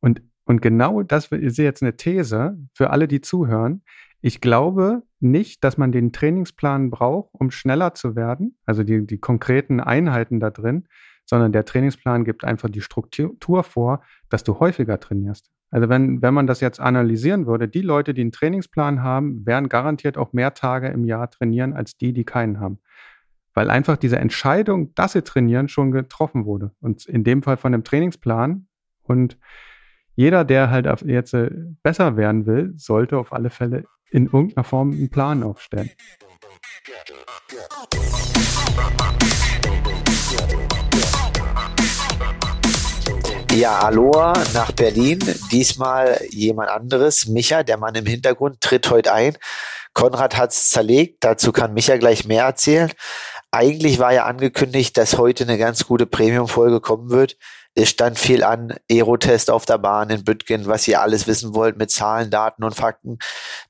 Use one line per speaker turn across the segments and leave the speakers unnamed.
Und, und genau das ist jetzt eine These für alle, die zuhören. Ich glaube nicht, dass man den Trainingsplan braucht, um schneller zu werden, also die, die konkreten Einheiten da drin, sondern der Trainingsplan gibt einfach die Struktur vor, dass du häufiger trainierst. Also wenn, wenn man das jetzt analysieren würde, die Leute, die einen Trainingsplan haben, werden garantiert auch mehr Tage im Jahr trainieren als die, die keinen haben. Weil einfach diese Entscheidung, dass sie trainieren, schon getroffen wurde. Und in dem Fall von dem Trainingsplan. Und jeder, der halt jetzt äh, besser werden will, sollte auf alle Fälle in irgendeiner Form einen Plan aufstellen.
Ja, Aloha nach Berlin. Diesmal jemand anderes. Micha, der Mann im Hintergrund, tritt heute ein. Konrad hat's zerlegt. Dazu kann Micha gleich mehr erzählen. Eigentlich war ja angekündigt, dass heute eine ganz gute Premium-Folge kommen wird. Es stand viel an, Aerotest auf der Bahn in Bütgen, was ihr alles wissen wollt mit Zahlen, Daten und Fakten.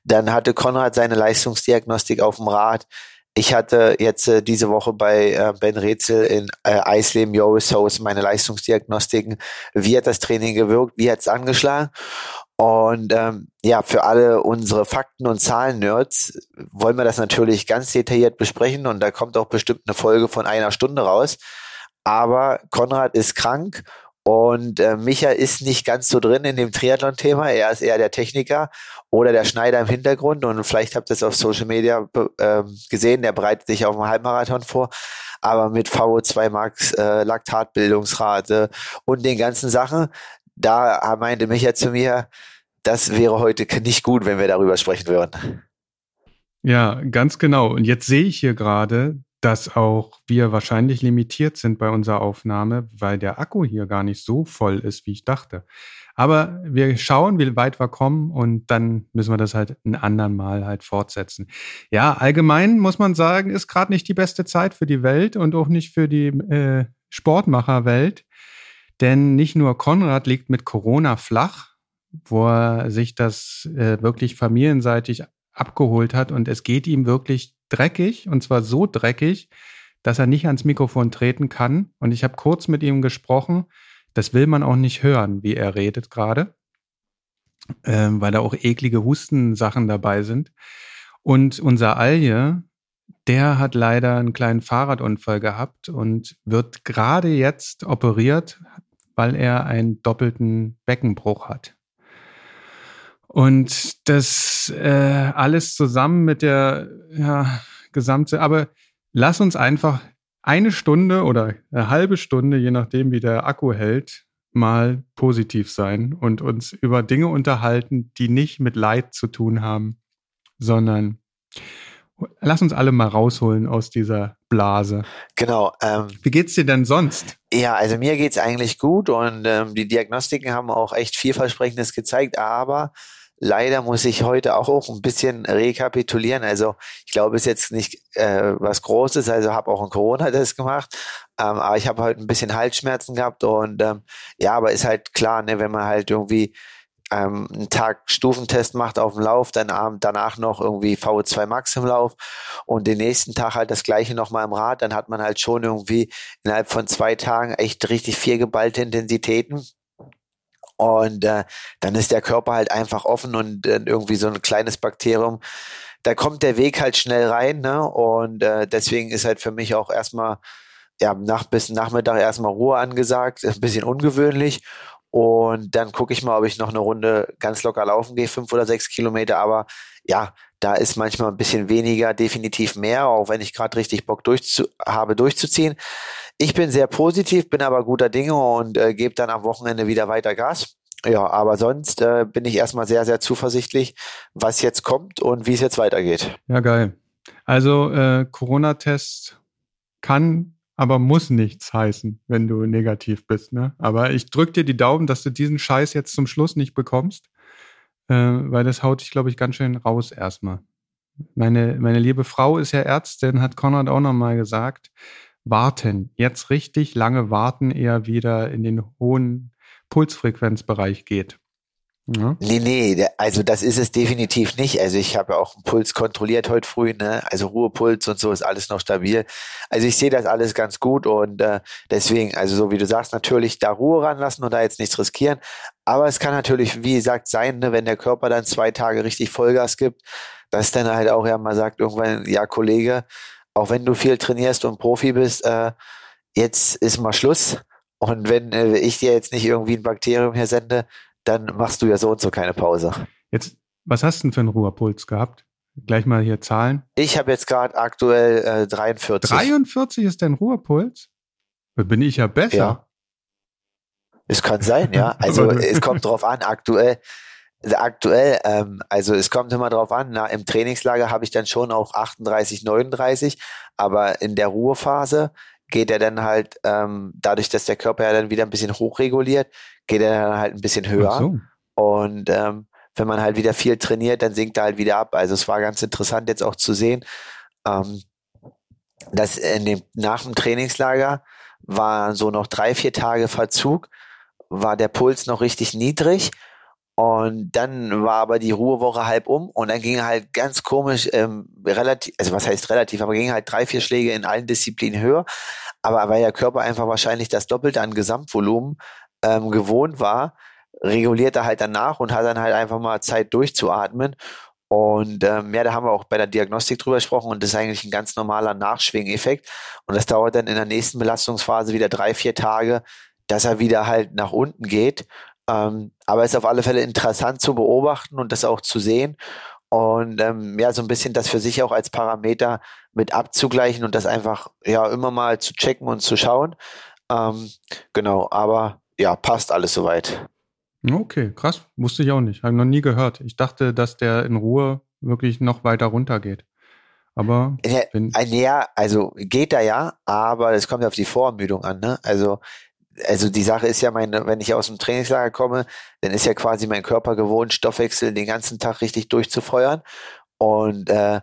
Dann hatte Konrad seine Leistungsdiagnostik auf dem Rad. Ich hatte jetzt äh, diese Woche bei äh, Ben Rätsel in äh, Eisleben Joris House meine Leistungsdiagnostiken. Wie hat das Training gewirkt? Wie hat es angeschlagen? Und ähm, ja, für alle unsere Fakten- und Zahlen-Nerds wollen wir das natürlich ganz detailliert besprechen und da kommt auch bestimmt eine Folge von einer Stunde raus. Aber Konrad ist krank und äh, Micha ist nicht ganz so drin in dem Triathlon-Thema. Er ist eher der Techniker oder der Schneider im Hintergrund. Und vielleicht habt ihr es auf Social Media äh, gesehen. Der bereitet sich auf einen Halbmarathon vor. Aber mit VO2 Max, äh, Laktatbildungsrate und den ganzen Sachen, da meinte Micha zu mir, das wäre heute nicht gut, wenn wir darüber sprechen würden.
Ja, ganz genau. Und jetzt sehe ich hier gerade, dass auch wir wahrscheinlich limitiert sind bei unserer Aufnahme, weil der Akku hier gar nicht so voll ist, wie ich dachte. Aber wir schauen, wie weit wir kommen und dann müssen wir das halt ein anderen Mal halt fortsetzen. Ja, allgemein muss man sagen, ist gerade nicht die beste Zeit für die Welt und auch nicht für die äh, Sportmacherwelt. Denn nicht nur Konrad liegt mit Corona flach, wo er sich das äh, wirklich familienseitig abgeholt hat und es geht ihm wirklich dreckig und zwar so dreckig, dass er nicht ans Mikrofon treten kann. Und ich habe kurz mit ihm gesprochen. Das will man auch nicht hören, wie er redet gerade, ähm, weil da auch eklige Hustensachen dabei sind. Und unser Alje, der hat leider einen kleinen Fahrradunfall gehabt und wird gerade jetzt operiert, weil er einen doppelten Beckenbruch hat. Und das äh, alles zusammen mit der ja, gesamte, aber lass uns einfach eine Stunde oder eine halbe Stunde, je nachdem, wie der Akku hält, mal positiv sein und uns über Dinge unterhalten, die nicht mit Leid zu tun haben, sondern lass uns alle mal rausholen aus dieser Blase.
Genau.
Ähm, Wie geht's dir denn sonst?
Ja, also mir geht's eigentlich gut und ähm, die Diagnostiken haben auch echt vielversprechendes gezeigt, aber Leider muss ich heute auch ein bisschen rekapitulieren. Also ich glaube, es ist jetzt nicht äh, was Großes. Also habe auch einen Corona-Test gemacht, ähm, aber ich habe heute ein bisschen Halsschmerzen gehabt und ähm, ja, aber ist halt klar, ne, wenn man halt irgendwie ähm, einen Tag Stufentest macht auf dem Lauf, dann abend danach noch irgendwie VO2 Max im Lauf und den nächsten Tag halt das gleiche nochmal im Rad, dann hat man halt schon irgendwie innerhalb von zwei Tagen echt richtig vier geballte Intensitäten. Und äh, dann ist der Körper halt einfach offen und äh, irgendwie so ein kleines Bakterium. Da kommt der Weg halt schnell rein, ne? Und äh, deswegen ist halt für mich auch erstmal ja, nach bis Nachmittag erstmal Ruhe angesagt, ist ein bisschen ungewöhnlich. Und dann gucke ich mal, ob ich noch eine Runde ganz locker laufen gehe, fünf oder sechs Kilometer. Aber ja, da ist manchmal ein bisschen weniger, definitiv mehr, auch wenn ich gerade richtig Bock durchzu habe, durchzuziehen. Ich bin sehr positiv, bin aber guter Dinge und äh, gebe dann am Wochenende wieder weiter Gas. Ja, aber sonst äh, bin ich erstmal sehr, sehr zuversichtlich, was jetzt kommt und wie es jetzt weitergeht.
Ja, geil. Also äh, Corona-Test kann, aber muss nichts heißen, wenn du negativ bist. Ne? Aber ich drücke dir die Daumen, dass du diesen Scheiß jetzt zum Schluss nicht bekommst äh, weil das haut dich, glaube ich, ganz schön raus erstmal. Meine, meine liebe Frau ist ja Ärztin, hat Konrad auch nochmal gesagt, warten, jetzt richtig lange warten, eher wieder in den hohen Pulsfrequenzbereich geht.
Ja. Nee, nee, also das ist es definitiv nicht. Also ich habe ja auch einen Puls kontrolliert heute früh, ne? Also Ruhepuls und so ist alles noch stabil. Also ich sehe das alles ganz gut und äh, deswegen, also so wie du sagst, natürlich da Ruhe ranlassen und da jetzt nichts riskieren. Aber es kann natürlich, wie gesagt, sein, ne, wenn der Körper dann zwei Tage richtig Vollgas gibt, dass dann halt auch ja mal sagt, irgendwann, ja, Kollege, auch wenn du viel trainierst und Profi bist, äh, jetzt ist mal Schluss. Und wenn äh, ich dir jetzt nicht irgendwie ein Bakterium hier sende, dann machst du ja so und so keine Pause.
Jetzt, was hast du denn für einen Ruhepuls gehabt? Gleich mal hier Zahlen.
Ich habe jetzt gerade aktuell äh, 43.
43 ist dein Ruhepuls? Da bin ich ja besser. Ja.
Es kann sein, ja. Also es kommt drauf an, aktuell. Aktuell, ähm, also es kommt immer drauf an, na, im Trainingslager habe ich dann schon auch 38, 39, aber in der Ruhephase geht er dann halt, ähm, dadurch, dass der Körper ja dann wieder ein bisschen hochreguliert, geht er dann halt ein bisschen höher. So. Und ähm, wenn man halt wieder viel trainiert, dann sinkt er halt wieder ab. Also es war ganz interessant jetzt auch zu sehen, ähm, dass in dem, nach dem Trainingslager war so noch drei, vier Tage Verzug, war der Puls noch richtig niedrig. Und dann war aber die Ruhewoche halb um und dann ging halt ganz komisch, ähm, relativ, also was heißt relativ, aber ging halt drei, vier Schläge in allen Disziplinen höher. Aber weil der Körper einfach wahrscheinlich das Doppelte an Gesamtvolumen ähm, gewohnt war, reguliert er halt danach und hat dann halt einfach mal Zeit durchzuatmen. Und ähm, ja, da haben wir auch bei der Diagnostik drüber gesprochen und das ist eigentlich ein ganz normaler Nachschwingeffekt. Und das dauert dann in der nächsten Belastungsphase wieder drei, vier Tage, dass er wieder halt nach unten geht. Ähm, aber es ist auf alle Fälle interessant zu beobachten und das auch zu sehen. Und ähm, ja, so ein bisschen das für sich auch als Parameter mit abzugleichen und das einfach ja immer mal zu checken und zu schauen. Ähm, genau, aber ja, passt alles soweit.
Okay, krass. Wusste ich auch nicht. Habe noch nie gehört. Ich dachte, dass der in Ruhe wirklich noch weiter runter geht. Aber
ja, ja, also geht er ja, aber es kommt ja auf die Vorermüdung an. Ne? Also, also die Sache ist ja, meine, wenn ich aus dem Trainingslager komme, dann ist ja quasi mein Körper gewohnt, Stoffwechsel den ganzen Tag richtig durchzufeuern. Und äh,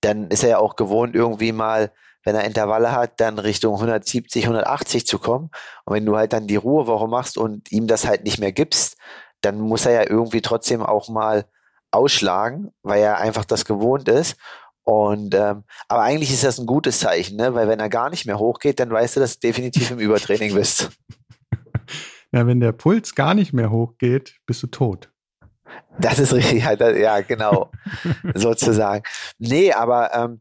dann ist er ja auch gewohnt, irgendwie mal wenn er Intervalle hat, dann Richtung 170, 180 zu kommen. Und wenn du halt dann die Ruhewoche machst und ihm das halt nicht mehr gibst, dann muss er ja irgendwie trotzdem auch mal ausschlagen, weil er einfach das gewohnt ist. Und ähm, aber eigentlich ist das ein gutes Zeichen, ne? weil wenn er gar nicht mehr hochgeht, dann weißt du, dass du definitiv im Übertraining bist.
Ja, wenn der Puls gar nicht mehr hochgeht, bist du tot.
Das ist richtig, ja, das, ja genau, sozusagen. Nee, aber ähm,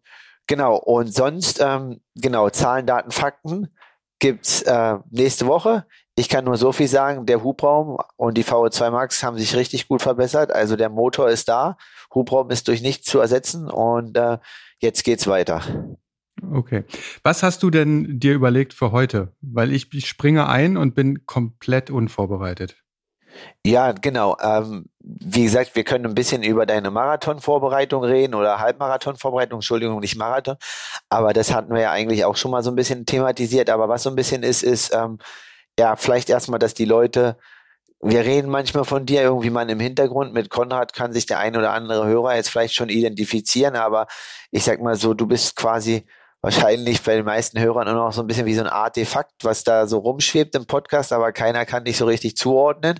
Genau, und sonst, ähm, genau, Zahlen, Daten, Fakten gibt's äh, nächste Woche. Ich kann nur so viel sagen, der Hubraum und die VO2 Max haben sich richtig gut verbessert. Also der Motor ist da, Hubraum ist durch nichts zu ersetzen und äh, jetzt geht's weiter.
Okay. Was hast du denn dir überlegt für heute? Weil ich, ich springe ein und bin komplett unvorbereitet.
Ja, genau. Ähm, wie gesagt, wir können ein bisschen über deine Marathonvorbereitung reden oder Halbmarathonvorbereitung, Entschuldigung, nicht Marathon. Aber das hatten wir ja eigentlich auch schon mal so ein bisschen thematisiert. Aber was so ein bisschen ist, ist, ähm, ja, vielleicht erstmal, dass die Leute, wir reden manchmal von dir irgendwie mal im Hintergrund. Mit Konrad kann sich der ein oder andere Hörer jetzt vielleicht schon identifizieren. Aber ich sag mal so, du bist quasi wahrscheinlich bei den meisten Hörern nur noch so ein bisschen wie so ein Artefakt, was da so rumschwebt im Podcast, aber keiner kann dich so richtig zuordnen.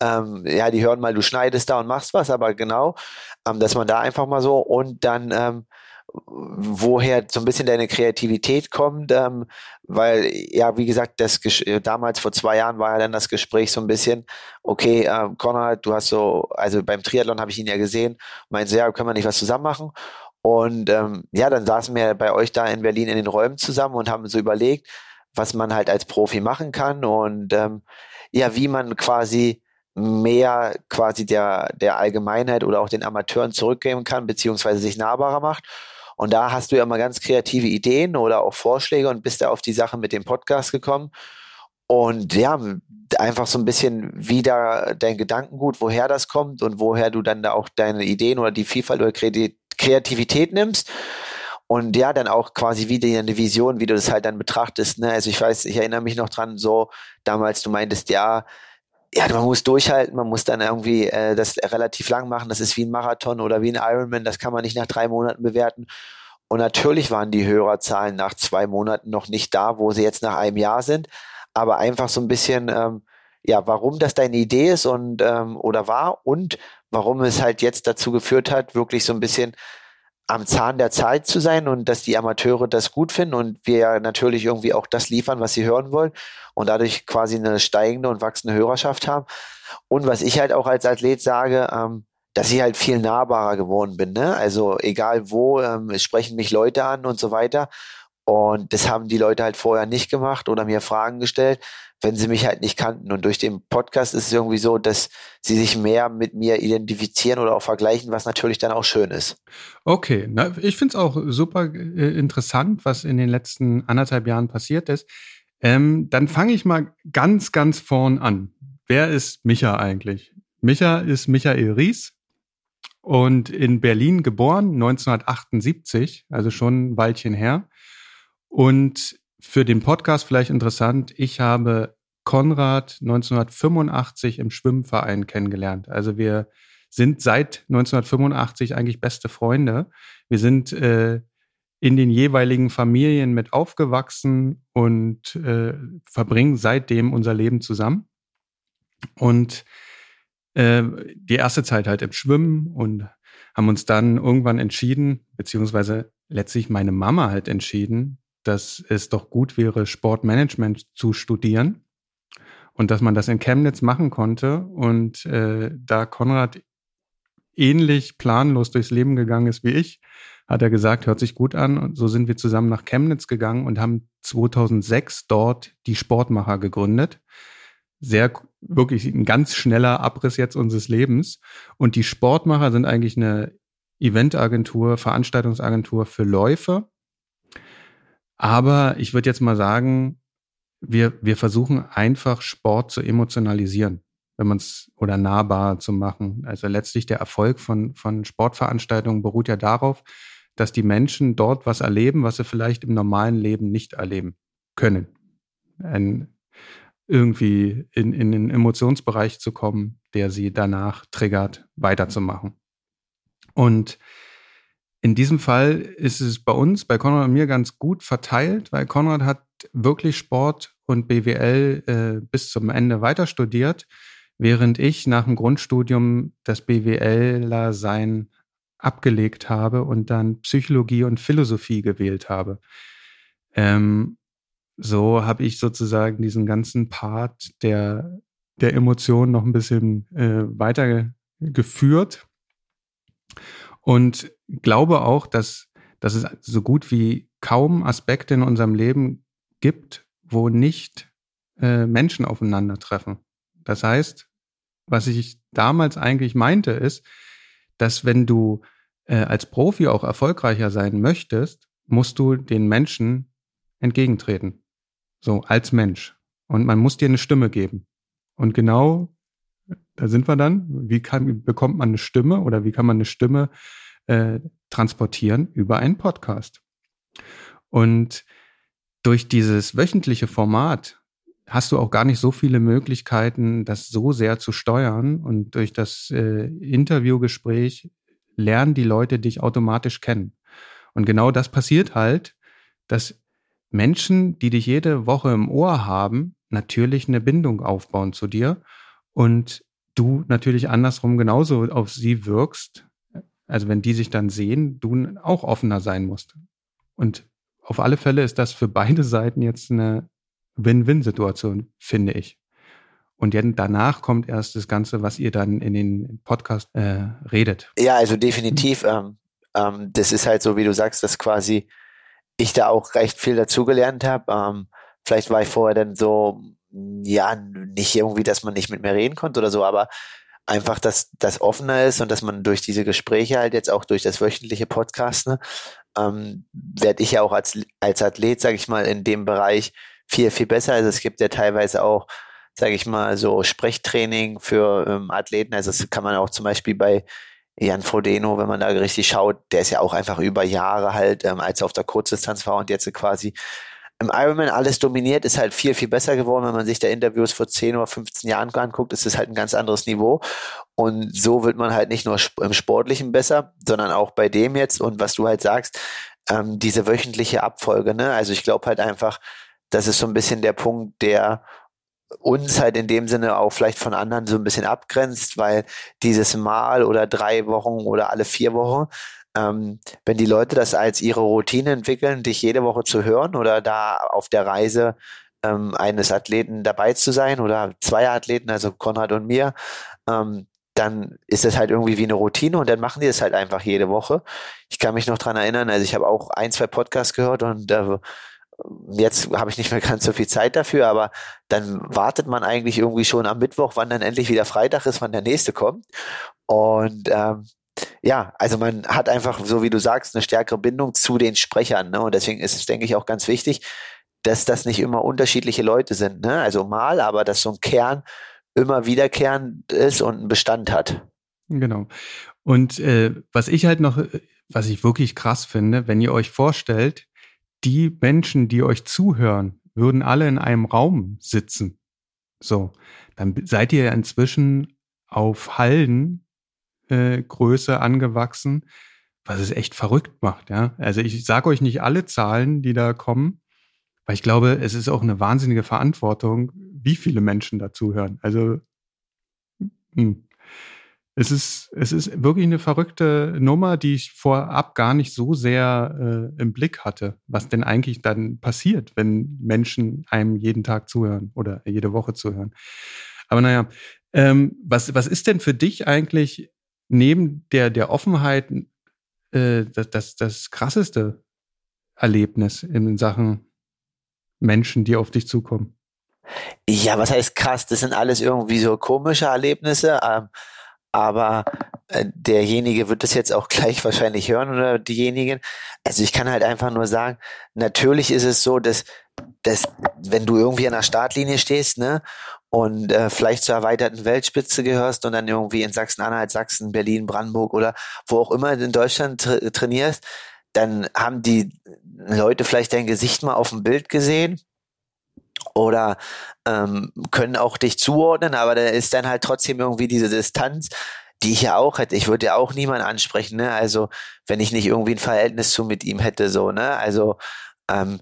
Ähm, ja, die hören mal, du schneidest da und machst was, aber genau, ähm, dass man da einfach mal so und dann ähm, woher so ein bisschen deine Kreativität kommt, ähm, weil ja, wie gesagt, das damals vor zwei Jahren war ja dann das Gespräch so ein bisschen, okay, äh, Konrad, du hast so, also beim Triathlon habe ich ihn ja gesehen, meinte so, ja, können wir nicht was zusammen machen? Und ähm, ja, dann saßen wir bei euch da in Berlin in den Räumen zusammen und haben so überlegt, was man halt als Profi machen kann und ähm, ja, wie man quasi mehr quasi der, der Allgemeinheit oder auch den Amateuren zurückgeben kann, beziehungsweise sich nahbarer macht. Und da hast du ja mal ganz kreative Ideen oder auch Vorschläge und bist da auf die Sache mit dem Podcast gekommen. Und ja, einfach so ein bisschen wieder dein Gedankengut, woher das kommt und woher du dann da auch deine Ideen oder die Vielfalt oder Kreativität nimmst. Und ja, dann auch quasi wieder eine Vision, wie du das halt dann betrachtest. Ne? Also ich weiß, ich erinnere mich noch dran, so damals, du meintest, ja, ja, man muss durchhalten, man muss dann irgendwie äh, das relativ lang machen. Das ist wie ein Marathon oder wie ein Ironman, das kann man nicht nach drei Monaten bewerten. Und natürlich waren die Hörerzahlen nach zwei Monaten noch nicht da, wo sie jetzt nach einem Jahr sind. Aber einfach so ein bisschen, ähm, ja, warum das deine Idee ist und ähm, oder war und warum es halt jetzt dazu geführt hat, wirklich so ein bisschen am Zahn der Zeit zu sein und dass die Amateure das gut finden und wir natürlich irgendwie auch das liefern, was sie hören wollen und dadurch quasi eine steigende und wachsende Hörerschaft haben. Und was ich halt auch als Athlet sage, ähm, dass ich halt viel nahbarer geworden bin. Ne? Also egal wo, ähm, sprechen mich Leute an und so weiter. Und das haben die Leute halt vorher nicht gemacht oder mir Fragen gestellt, wenn sie mich halt nicht kannten. Und durch den Podcast ist es irgendwie so, dass sie sich mehr mit mir identifizieren oder auch vergleichen, was natürlich dann auch schön ist.
Okay, na, ich finde es auch super äh, interessant, was in den letzten anderthalb Jahren passiert ist. Ähm, dann fange ich mal ganz, ganz vorn an. Wer ist Micha eigentlich? Micha ist Michael Ries und in Berlin geboren, 1978, also schon ein Weilchen her. Und für den Podcast vielleicht interessant, ich habe Konrad 1985 im Schwimmverein kennengelernt. Also wir sind seit 1985 eigentlich beste Freunde. Wir sind äh, in den jeweiligen Familien mit aufgewachsen und äh, verbringen seitdem unser Leben zusammen. Und äh, die erste Zeit halt im Schwimmen und haben uns dann irgendwann entschieden, beziehungsweise letztlich meine Mama halt entschieden, dass es doch gut wäre, Sportmanagement zu studieren und dass man das in Chemnitz machen konnte. Und äh, da Konrad ähnlich planlos durchs Leben gegangen ist wie ich, hat er gesagt, hört sich gut an. Und so sind wir zusammen nach Chemnitz gegangen und haben 2006 dort die Sportmacher gegründet. Sehr, wirklich ein ganz schneller Abriss jetzt unseres Lebens. Und die Sportmacher sind eigentlich eine Eventagentur, Veranstaltungsagentur für Läufe aber ich würde jetzt mal sagen, wir, wir versuchen einfach Sport zu emotionalisieren, wenn man es oder nahbar zu machen. Also letztlich der Erfolg von, von Sportveranstaltungen beruht ja darauf, dass die Menschen dort was erleben, was sie vielleicht im normalen Leben nicht erleben können. Ein, irgendwie in, in den Emotionsbereich zu kommen, der sie danach triggert, weiterzumachen. Und in diesem Fall ist es bei uns, bei Konrad und mir ganz gut verteilt, weil Konrad hat wirklich Sport und BWL äh, bis zum Ende weiter studiert, während ich nach dem Grundstudium das BWLer sein abgelegt habe und dann Psychologie und Philosophie gewählt habe. Ähm, so habe ich sozusagen diesen ganzen Part der, der Emotionen noch ein bisschen äh, weiter geführt. Und glaube auch, dass, dass es so gut wie kaum Aspekte in unserem Leben gibt, wo nicht äh, Menschen aufeinandertreffen. Das heißt, was ich damals eigentlich meinte, ist, dass wenn du äh, als Profi auch erfolgreicher sein möchtest, musst du den Menschen entgegentreten. So, als Mensch. Und man muss dir eine Stimme geben. Und genau da sind wir dann. Wie kann, bekommt man eine Stimme oder wie kann man eine Stimme äh, transportieren über einen Podcast. Und durch dieses wöchentliche Format hast du auch gar nicht so viele Möglichkeiten, das so sehr zu steuern. Und durch das äh, Interviewgespräch lernen die Leute dich automatisch kennen. Und genau das passiert halt, dass Menschen, die dich jede Woche im Ohr haben, natürlich eine Bindung aufbauen zu dir und du natürlich andersrum genauso auf sie wirkst, also wenn die sich dann sehen, du auch offener sein musst. Und auf alle Fälle ist das für beide Seiten jetzt eine Win-Win-Situation, finde ich. Und danach kommt erst das Ganze, was ihr dann in den Podcast äh, redet.
Ja, also definitiv. Ähm, ähm, das ist halt so, wie du sagst, dass quasi ich da auch recht viel dazugelernt habe. Ähm, vielleicht war ich vorher dann so, ja, nicht irgendwie, dass man nicht mit mir reden konnte oder so, aber einfach, dass das offener ist und dass man durch diese Gespräche halt jetzt auch durch das wöchentliche Podcast, ne, ähm, werde ich ja auch als, als Athlet, sage ich mal, in dem Bereich viel, viel besser. Also es gibt ja teilweise auch, sage ich mal, so Sprechtraining für ähm, Athleten. Also das kann man auch zum Beispiel bei Jan Frodeno, wenn man da richtig schaut, der ist ja auch einfach über Jahre halt, ähm, als er auf der Kurzdistanz war und jetzt quasi im Ironman alles dominiert, ist halt viel, viel besser geworden. Wenn man sich da Interviews vor 10 oder 15 Jahren anguckt, ist es halt ein ganz anderes Niveau. Und so wird man halt nicht nur im Sportlichen besser, sondern auch bei dem jetzt und was du halt sagst, ähm, diese wöchentliche Abfolge. Ne? Also ich glaube halt einfach, das ist so ein bisschen der Punkt, der uns halt in dem Sinne auch vielleicht von anderen so ein bisschen abgrenzt, weil dieses Mal oder drei Wochen oder alle vier Wochen, ähm, wenn die Leute das als ihre Routine entwickeln, dich jede Woche zu hören oder da auf der Reise ähm, eines Athleten dabei zu sein oder zwei Athleten, also Konrad und mir, ähm, dann ist es halt irgendwie wie eine Routine und dann machen die es halt einfach jede Woche. Ich kann mich noch dran erinnern, also ich habe auch ein, zwei Podcasts gehört und äh, jetzt habe ich nicht mehr ganz so viel Zeit dafür, aber dann wartet man eigentlich irgendwie schon am Mittwoch, wann dann endlich wieder Freitag ist, wann der nächste kommt. Und ähm, ja, also man hat einfach, so wie du sagst, eine stärkere Bindung zu den Sprechern. Ne? Und deswegen ist es, denke ich, auch ganz wichtig, dass das nicht immer unterschiedliche Leute sind. Ne? Also mal, aber dass so ein Kern immer wiederkehrend ist und einen Bestand hat.
Genau. Und äh, was ich halt noch, was ich wirklich krass finde, wenn ihr euch vorstellt, die Menschen, die euch zuhören, würden alle in einem Raum sitzen. So, dann seid ihr inzwischen auf Halden äh, Größe angewachsen, was es echt verrückt macht, ja. Also ich sage euch nicht alle Zahlen, die da kommen, weil ich glaube, es ist auch eine wahnsinnige Verantwortung, wie viele Menschen dazuhören. Also hm. es ist, es ist wirklich eine verrückte Nummer, die ich vorab gar nicht so sehr äh, im Blick hatte, was denn eigentlich dann passiert, wenn Menschen einem jeden Tag zuhören oder jede Woche zuhören. Aber naja, ähm, was, was ist denn für dich eigentlich neben der, der Offenheit äh, das, das, das krasseste Erlebnis in Sachen Menschen, die auf dich zukommen?
Ja, was heißt krass? Das sind alles irgendwie so komische Erlebnisse, ähm, aber äh, derjenige wird das jetzt auch gleich wahrscheinlich hören oder diejenigen. Also ich kann halt einfach nur sagen, natürlich ist es so, dass, dass wenn du irgendwie an der Startlinie stehst, ne, und äh, vielleicht zur erweiterten Weltspitze gehörst und dann irgendwie in Sachsen-Anhalt, Sachsen, Berlin, Brandenburg oder wo auch immer in Deutschland tra trainierst, dann haben die Leute vielleicht dein Gesicht mal auf dem Bild gesehen oder ähm, können auch dich zuordnen, aber da ist dann halt trotzdem irgendwie diese Distanz, die ich ja auch hätte. Ich würde ja auch niemanden ansprechen, ne? Also wenn ich nicht irgendwie ein Verhältnis zu mit ihm hätte, so, ne? Also ähm,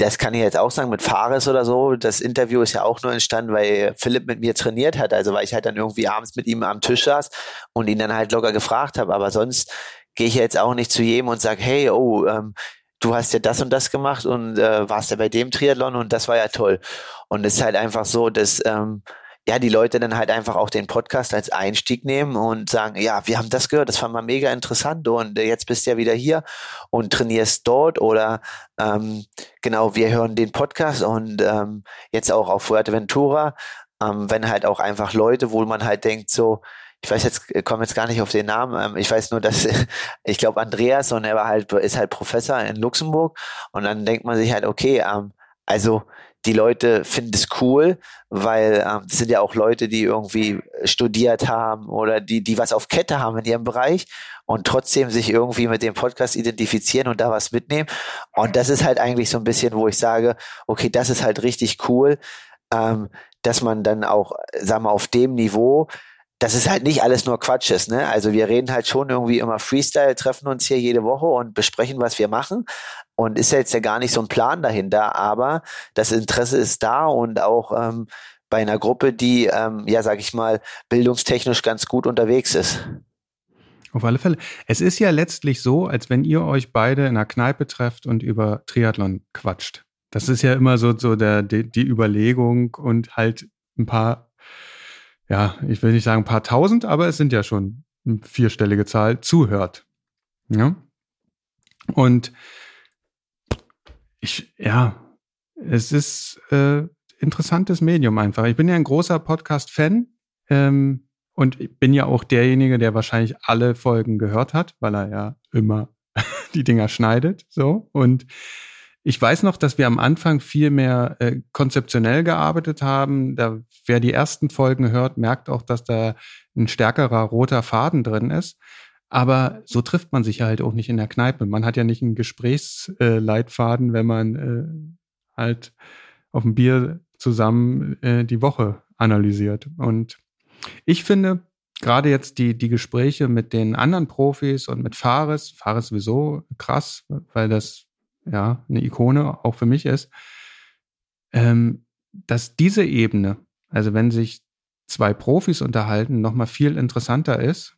das kann ich jetzt auch sagen, mit Fares oder so, das Interview ist ja auch nur entstanden, weil Philipp mit mir trainiert hat, also weil ich halt dann irgendwie abends mit ihm am Tisch saß und ihn dann halt locker gefragt habe, aber sonst gehe ich jetzt auch nicht zu jedem und sage, hey, oh, ähm, du hast ja das und das gemacht und äh, warst ja bei dem Triathlon und das war ja toll. Und es ist halt einfach so, dass ähm, ja die Leute dann halt einfach auch den Podcast als Einstieg nehmen und sagen, ja, wir haben das gehört, das fand man mega interessant und äh, jetzt bist du ja wieder hier und trainierst dort oder ähm, genau, wir hören den Podcast und ähm, jetzt auch auf Fuerteventura, ähm, wenn halt auch einfach Leute, wo man halt denkt so, ich weiß jetzt, äh, komme jetzt gar nicht auf den Namen. Ähm, ich weiß nur, dass ich glaube Andreas und er war halt, ist halt Professor in Luxemburg und dann denkt man sich halt, okay, ähm, also die Leute finden es cool, weil ähm, das sind ja auch Leute, die irgendwie studiert haben oder die, die was auf Kette haben in ihrem Bereich und trotzdem sich irgendwie mit dem Podcast identifizieren und da was mitnehmen. Und das ist halt eigentlich so ein bisschen, wo ich sage, okay, das ist halt richtig cool, ähm, dass man dann auch, sagen wir, auf dem Niveau dass es halt nicht alles nur Quatsch ist. Ne? Also wir reden halt schon irgendwie immer Freestyle, treffen uns hier jede Woche und besprechen, was wir machen. Und ist jetzt ja gar nicht so ein Plan dahinter, aber das Interesse ist da und auch ähm, bei einer Gruppe, die, ähm, ja, sag ich mal, bildungstechnisch ganz gut unterwegs ist.
Auf alle Fälle. Es ist ja letztlich so, als wenn ihr euch beide in einer Kneipe trefft und über Triathlon quatscht. Das ist ja immer so, so der, die, die Überlegung und halt ein paar ja, ich will nicht sagen ein paar tausend, aber es sind ja schon eine vierstellige Zahl, zuhört. Ja. Und ich, ja, es ist äh, interessantes Medium einfach. Ich bin ja ein großer Podcast-Fan ähm, und ich bin ja auch derjenige, der wahrscheinlich alle Folgen gehört hat, weil er ja immer die Dinger schneidet. So und ich weiß noch, dass wir am Anfang viel mehr äh, konzeptionell gearbeitet haben. Da, wer die ersten Folgen hört, merkt auch, dass da ein stärkerer roter Faden drin ist. Aber so trifft man sich halt auch nicht in der Kneipe. Man hat ja nicht einen Gesprächsleitfaden, wenn man äh, halt auf dem Bier zusammen äh, die Woche analysiert. Und ich finde, gerade jetzt die, die Gespräche mit den anderen Profis und mit Fares, Fares sowieso krass, weil das ja, eine Ikone auch für mich ist, ähm, dass diese Ebene, also wenn sich zwei Profis unterhalten, nochmal viel interessanter ist.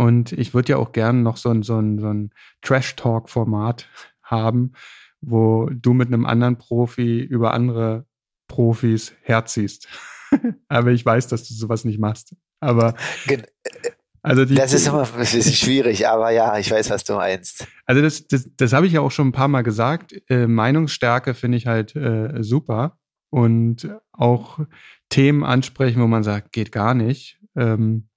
Und ich würde ja auch gerne noch so ein, so ein, so ein Trash-Talk-Format haben, wo du mit einem anderen Profi über andere Profis herziehst. Aber ich weiß, dass du sowas nicht machst. Aber
also die, das ist immer ein bisschen schwierig, aber ja, ich weiß, was du meinst.
Also das, das, das habe ich ja auch schon ein paar Mal gesagt. Äh, Meinungsstärke finde ich halt äh, super und auch Themen ansprechen, wo man sagt, geht gar nicht. Ähm,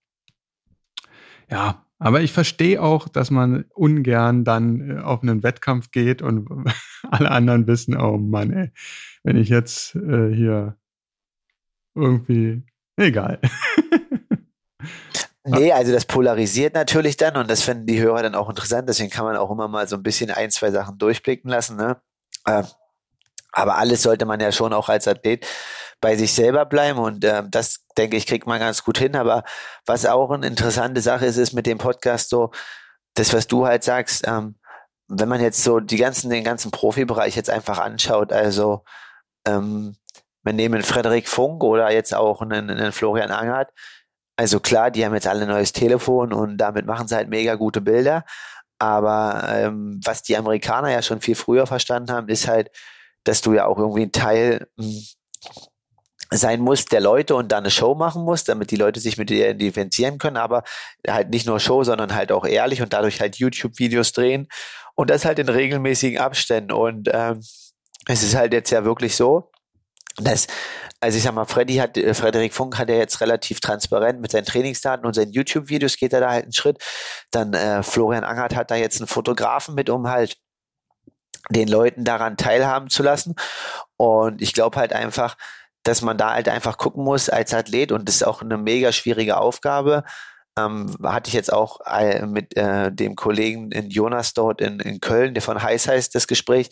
ja, aber ich verstehe auch, dass man ungern dann äh, auf einen Wettkampf geht und alle anderen wissen, oh Mann, ey, wenn ich jetzt äh, hier irgendwie, egal.
Nee, also das polarisiert natürlich dann und das finden die Hörer dann auch interessant. Deswegen kann man auch immer mal so ein bisschen ein, zwei Sachen durchblicken lassen. Ne? Äh, aber alles sollte man ja schon auch als Athlet bei sich selber bleiben und äh, das denke ich kriegt man ganz gut hin. Aber was auch eine interessante Sache ist, ist mit dem Podcast so, das was du halt sagst, ähm, wenn man jetzt so die ganzen den ganzen Profibereich jetzt einfach anschaut, also ähm, wir nehmen Frederik Funk oder jetzt auch einen, einen Florian Angert. Also klar, die haben jetzt alle ein neues Telefon und damit machen sie halt mega gute Bilder. Aber ähm, was die Amerikaner ja schon viel früher verstanden haben, ist halt, dass du ja auch irgendwie ein Teil mh, hm, sein musst der Leute und da eine Show machen musst, damit die Leute sich mit dir identifizieren können, aber halt nicht nur Show, sondern halt auch ehrlich und dadurch halt YouTube-Videos drehen und das halt in regelmäßigen Abständen. Und ähm, es ist halt jetzt ja wirklich so, dass also ich sag mal, Freddy hat, äh, Frederik Funk hat ja jetzt relativ transparent mit seinen Trainingsdaten und seinen YouTube-Videos geht er da halt einen Schritt. Dann äh, Florian Angert hat da jetzt einen Fotografen mit, um halt den Leuten daran teilhaben zu lassen. Und ich glaube halt einfach, dass man da halt einfach gucken muss als Athlet und das ist auch eine mega schwierige Aufgabe. Ähm, hatte ich jetzt auch äh, mit äh, dem Kollegen in Jonas dort in, in Köln, der von Heiß heißt, das Gespräch.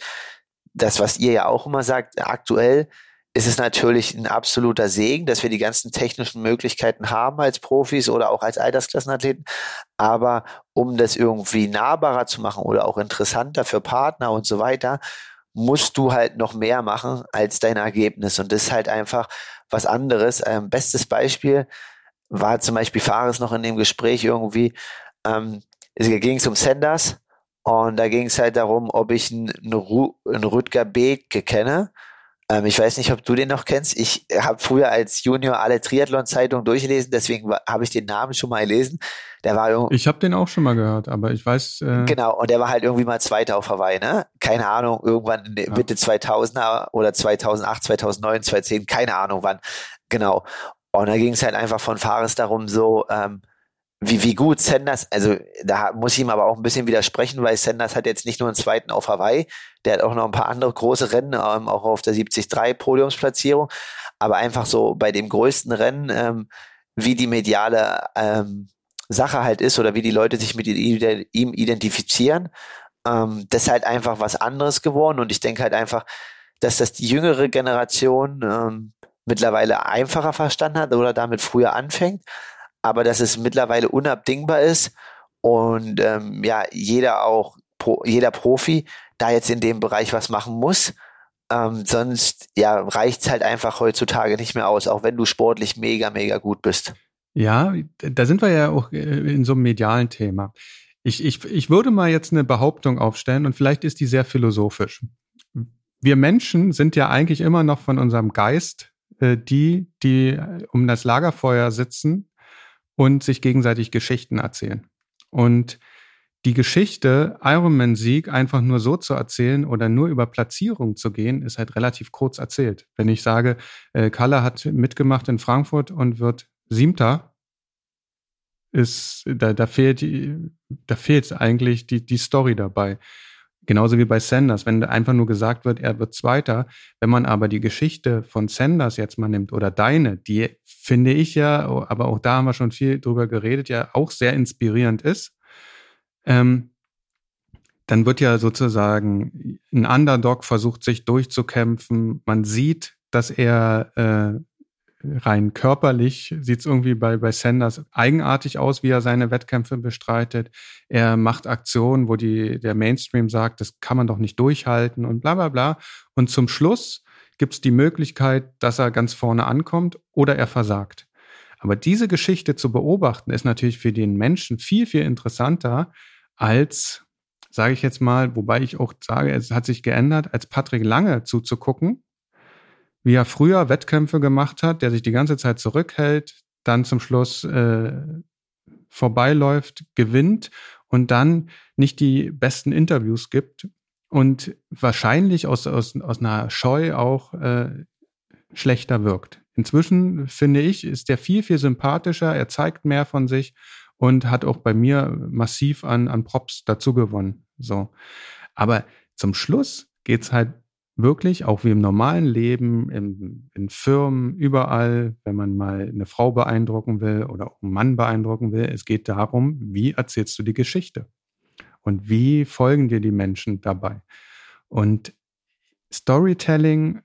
Das, was ihr ja auch immer sagt, aktuell ist es natürlich ein absoluter Segen, dass wir die ganzen technischen Möglichkeiten haben als Profis oder auch als Altersklassenathleten. Aber um das irgendwie nahbarer zu machen oder auch interessanter für Partner und so weiter, musst du halt noch mehr machen als dein Ergebnis. Und das ist halt einfach was anderes. Ähm, bestes Beispiel war zum Beispiel Fares noch in dem Gespräch irgendwie, ähm, es ging es um Senders und da ging es halt darum, ob ich einen, einen Rüdger Beke kenne ähm, ich weiß nicht, ob du den noch kennst. Ich habe früher als Junior alle Triathlon-Zeitungen durchgelesen, deswegen habe ich den Namen schon mal gelesen. Der war
ich habe den auch schon mal gehört, aber ich weiß.
Äh genau, und der war halt irgendwie mal Zweiter auf Hawaii, ne? Keine Ahnung, irgendwann in ja. Mitte 2000er oder 2008, 2009, 2010, keine Ahnung wann. Genau. Und da ging es halt einfach von Fares darum, so, ähm, wie, wie gut Sanders, also da muss ich ihm aber auch ein bisschen widersprechen, weil Sanders hat jetzt nicht nur einen zweiten auf Hawaii, der hat auch noch ein paar andere große Rennen, ähm, auch auf der 73 Podiumsplatzierung, aber einfach so bei dem größten Rennen, ähm, wie die mediale ähm, Sache halt ist oder wie die Leute sich mit ihm identifizieren, ähm, das ist halt einfach was anderes geworden. Und ich denke halt einfach, dass das die jüngere Generation ähm, mittlerweile einfacher verstanden hat oder damit früher anfängt aber dass es mittlerweile unabdingbar ist und ähm, ja, jeder auch, Pro, jeder Profi da jetzt in dem Bereich was machen muss. Ähm, sonst ja, reicht's halt einfach heutzutage nicht mehr aus, auch wenn du sportlich mega, mega gut bist.
Ja, da sind wir ja auch äh, in so einem medialen Thema. Ich, ich, ich würde mal jetzt eine Behauptung aufstellen und vielleicht ist die sehr philosophisch. Wir Menschen sind ja eigentlich immer noch von unserem Geist äh, die, die um das Lagerfeuer sitzen und sich gegenseitig Geschichten erzählen. Und die Geschichte Ironman-Sieg einfach nur so zu erzählen oder nur über Platzierung zu gehen, ist halt relativ kurz erzählt. Wenn ich sage, äh, Kalle hat mitgemacht in Frankfurt und wird Siebter, ist, da, da fehlt, da fehlt eigentlich die, die Story dabei. Genauso wie bei Sanders, wenn einfach nur gesagt wird, er wird Zweiter. Wenn man aber die Geschichte von Sanders jetzt mal nimmt oder deine, die finde ich ja, aber auch da haben wir schon viel drüber geredet, ja auch sehr inspirierend ist, ähm, dann wird ja sozusagen ein Underdog versucht, sich durchzukämpfen. Man sieht, dass er äh, rein körperlich sieht es irgendwie bei, bei Sanders eigenartig aus, wie er seine Wettkämpfe bestreitet. Er macht Aktionen, wo die, der Mainstream sagt, das kann man doch nicht durchhalten und bla bla bla. Und zum Schluss gibt es die Möglichkeit, dass er ganz vorne ankommt oder er versagt. Aber diese Geschichte zu beobachten, ist natürlich für den Menschen viel, viel interessanter als, sage ich jetzt mal, wobei ich auch sage, es hat sich geändert, als Patrick Lange zuzugucken, wie er früher Wettkämpfe gemacht hat, der sich die ganze Zeit zurückhält, dann zum Schluss äh, vorbeiläuft, gewinnt und dann nicht die besten Interviews gibt und wahrscheinlich aus, aus, aus einer Scheu auch äh, schlechter wirkt. Inzwischen finde ich, ist der viel, viel sympathischer, er zeigt mehr von sich und hat auch bei mir massiv an, an Props dazu gewonnen. So. Aber zum Schluss geht's halt wirklich, auch wie im normalen Leben, in, in Firmen, überall, wenn man mal eine Frau beeindrucken will oder auch einen Mann beeindrucken will, es geht darum, wie erzählst du die Geschichte? Und wie folgen dir die Menschen dabei? Und Storytelling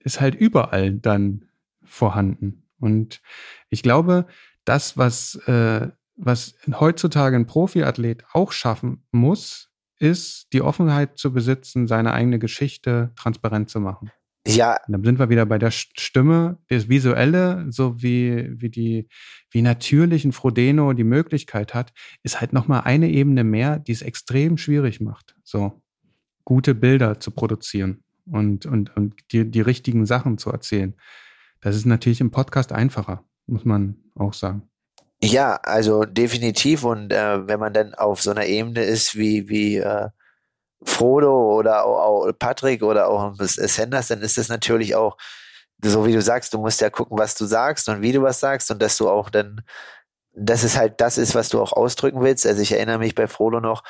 ist halt überall dann vorhanden. Und ich glaube, das, was, äh, was heutzutage ein Profiathlet auch schaffen muss, ist, die Offenheit zu besitzen, seine eigene Geschichte transparent zu machen.
Ja.
Und dann sind wir wieder bei der Stimme, das Visuelle, so wie, wie die, wie natürlich ein Frodeno die Möglichkeit hat, ist halt nochmal eine Ebene mehr, die es extrem schwierig macht, so gute Bilder zu produzieren und, und, und die, die richtigen Sachen zu erzählen. Das ist natürlich im Podcast einfacher, muss man auch sagen.
Ja, also definitiv. Und äh, wenn man dann auf so einer Ebene ist wie, wie äh, Frodo oder auch, auch Patrick oder auch Sanders, dann ist das natürlich auch, so wie du sagst, du musst ja gucken, was du sagst und wie du was sagst und dass du auch dann, dass es halt das ist, was du auch ausdrücken willst. Also ich erinnere mich bei Frodo noch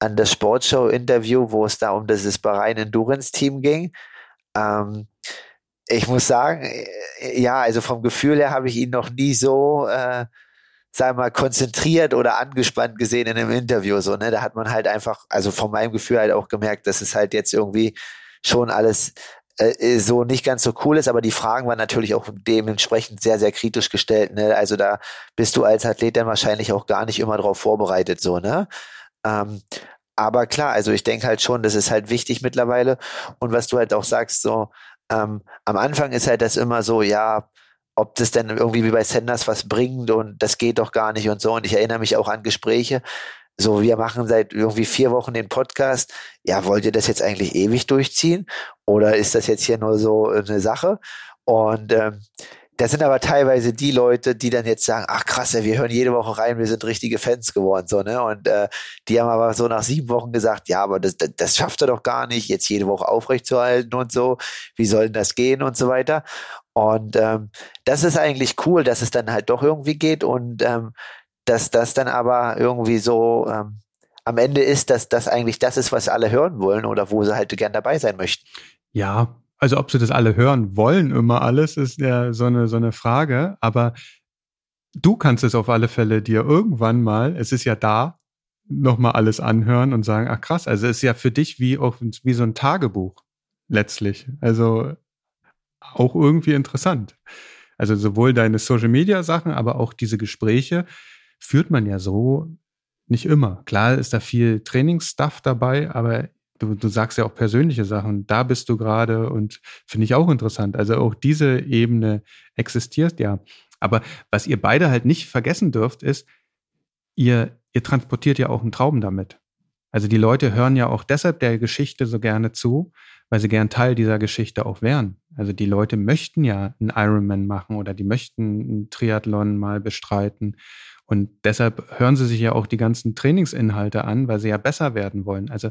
an das Sportshow-Interview, wo es da um das Bahrain Endurance-Team ging. Ähm, ich muss sagen, äh, ja, also vom Gefühl her habe ich ihn noch nie so äh, sagen wir mal, konzentriert oder angespannt gesehen in einem Interview. So, ne? Da hat man halt einfach, also von meinem Gefühl halt auch gemerkt, dass es halt jetzt irgendwie schon alles äh, so nicht ganz so cool ist, aber die Fragen waren natürlich auch dementsprechend sehr, sehr kritisch gestellt. Ne? Also da bist du als Athlet dann wahrscheinlich auch gar nicht immer darauf vorbereitet, so, ne? Ähm, aber klar, also ich denke halt schon, das ist halt wichtig mittlerweile. Und was du halt auch sagst, so, ähm, am Anfang ist halt das immer so, ja, ob das denn irgendwie wie bei Sanders was bringt und das geht doch gar nicht und so. Und ich erinnere mich auch an Gespräche. So, wir machen seit irgendwie vier Wochen den Podcast. Ja, wollt ihr das jetzt eigentlich ewig durchziehen? Oder ist das jetzt hier nur so eine Sache? Und ähm, das sind aber teilweise die Leute, die dann jetzt sagen, ach krass, wir hören jede Woche rein, wir sind richtige Fans geworden, so, ne? Und äh, die haben aber so nach sieben Wochen gesagt, ja, aber das, das, das schafft er doch gar nicht, jetzt jede Woche aufrechtzuerhalten und so. Wie soll denn das gehen und so weiter? Und ähm, das ist eigentlich cool, dass es dann halt doch irgendwie geht und ähm, dass das dann aber irgendwie so ähm, am Ende ist, dass das eigentlich das ist, was alle hören wollen oder wo sie halt gern dabei sein möchten.
Ja, also ob sie das alle hören wollen, immer alles, ist ja so eine, so eine Frage. Aber du kannst es auf alle Fälle dir irgendwann mal, es ist ja da, nochmal alles anhören und sagen, ach krass, also es ist ja für dich wie, auch, wie so ein Tagebuch letztlich. Also auch irgendwie interessant. Also sowohl deine Social Media Sachen, aber auch diese Gespräche führt man ja so nicht immer. Klar ist da viel Trainingsstuff dabei, aber du, du sagst ja auch persönliche Sachen. Da bist du gerade und finde ich auch interessant. Also auch diese Ebene existiert ja. Aber was ihr beide halt nicht vergessen dürft, ist, ihr, ihr transportiert ja auch einen Traum damit. Also die Leute hören ja auch deshalb der Geschichte so gerne zu, weil sie gern Teil dieser Geschichte auch wären. Also die Leute möchten ja einen Ironman machen oder die möchten einen Triathlon mal bestreiten. Und deshalb hören sie sich ja auch die ganzen Trainingsinhalte an, weil sie ja besser werden wollen. Also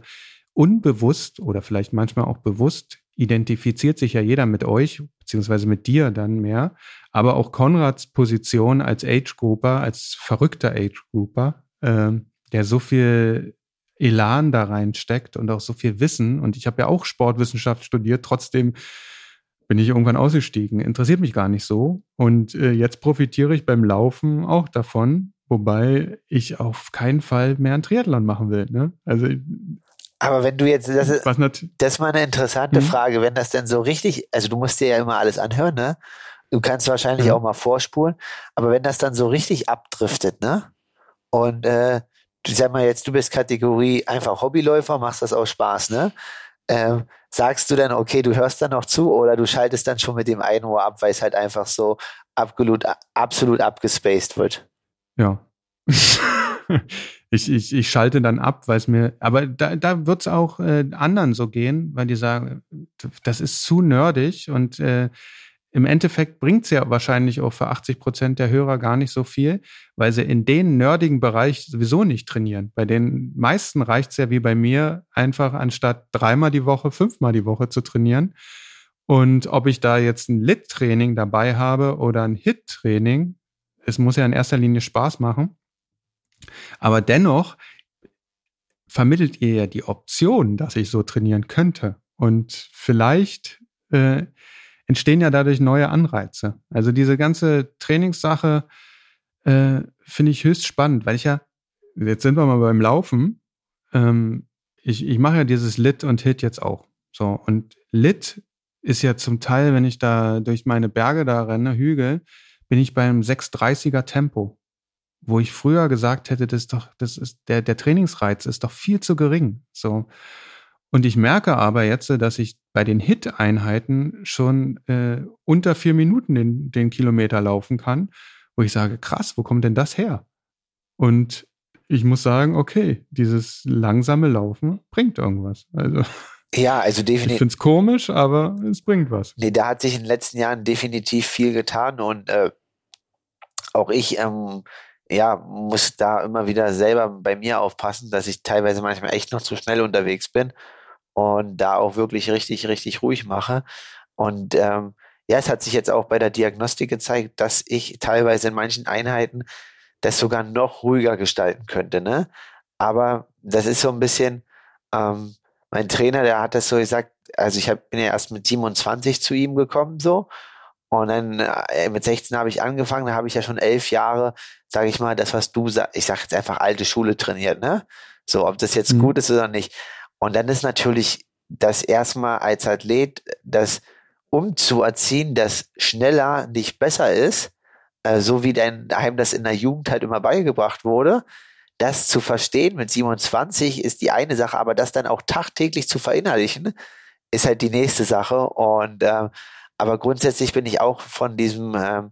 unbewusst oder vielleicht manchmal auch bewusst identifiziert sich ja jeder mit euch, beziehungsweise mit dir dann mehr. Aber auch Konrads Position als Age-Grouper, als verrückter Age-Grouper, äh, der so viel Elan da reinsteckt und auch so viel Wissen. Und ich habe ja auch Sportwissenschaft studiert, trotzdem bin ich irgendwann ausgestiegen. Interessiert mich gar nicht so. Und äh, jetzt profitiere ich beim Laufen auch davon, wobei ich auf keinen Fall mehr einen Triathlon machen will. Ne? Also
aber wenn du jetzt, das ist, das ist mal eine interessante mhm. Frage, wenn das denn so richtig, also du musst dir ja immer alles anhören, ne? Du kannst wahrscheinlich mhm. auch mal vorspulen, aber wenn das dann so richtig abdriftet, ne? Und äh, du sag mal jetzt, du bist Kategorie einfach Hobbyläufer, machst das aus Spaß, ne? Ähm, sagst du dann, okay, du hörst dann noch zu oder du schaltest dann schon mit dem einen Ohr ab, weil es halt einfach so absolut, absolut abgespaced wird?
Ja. ich, ich, ich schalte dann ab, weil es mir, aber da, da wird es auch äh, anderen so gehen, weil die sagen, das ist zu nerdig und äh, im Endeffekt bringt es ja wahrscheinlich auch für 80 Prozent der Hörer gar nicht so viel, weil sie in den nerdigen Bereich sowieso nicht trainieren. Bei den meisten reicht es ja wie bei mir, einfach anstatt dreimal die Woche, fünfmal die Woche zu trainieren. Und ob ich da jetzt ein Lit-Training dabei habe oder ein Hit-Training, es muss ja in erster Linie Spaß machen. Aber dennoch vermittelt ihr ja die Option, dass ich so trainieren könnte. Und vielleicht äh, entstehen ja dadurch neue Anreize. Also diese ganze Trainingssache äh, finde ich höchst spannend, weil ich ja, jetzt sind wir mal beim Laufen, ähm, ich, ich mache ja dieses Lit und Hit jetzt auch. So, und Lit ist ja zum Teil, wenn ich da durch meine Berge da renne, Hügel, bin ich beim 630er Tempo. Wo ich früher gesagt hätte, das ist doch, das ist, der, der Trainingsreiz ist doch viel zu gering. So. Und ich merke aber jetzt, dass ich bei den Hit-Einheiten schon äh, unter vier Minuten den, den Kilometer laufen kann, wo ich sage, krass, wo kommt denn das her? Und ich muss sagen, okay, dieses langsame Laufen bringt irgendwas. Also
ja, also definitiv.
Ich finde es komisch, aber es bringt was.
Nee, da hat sich in den letzten Jahren definitiv viel getan und äh, auch ich ähm, ja, muss da immer wieder selber bei mir aufpassen, dass ich teilweise manchmal echt noch zu schnell unterwegs bin und da auch wirklich richtig, richtig ruhig mache. Und ähm, ja, es hat sich jetzt auch bei der Diagnostik gezeigt, dass ich teilweise in manchen Einheiten das sogar noch ruhiger gestalten könnte. Ne? Aber das ist so ein bisschen, ähm, mein Trainer, der hat das so gesagt, also ich hab, bin ja erst mit 27 zu ihm gekommen so und dann äh, mit 16 habe ich angefangen, da habe ich ja schon elf Jahre, sage ich mal, das, was du sagst, ich sage jetzt einfach alte Schule trainiert, ne? So, ob das jetzt mhm. gut ist oder nicht. Und dann ist natürlich das erstmal als Athlet, das umzuerziehen, dass schneller nicht besser ist, äh, so wie dein Heim das in der Jugend halt immer beigebracht wurde, das zu verstehen mit 27 ist die eine Sache, aber das dann auch tagtäglich zu verinnerlichen, ist halt die nächste Sache. Und äh, aber grundsätzlich bin ich auch von diesem ähm,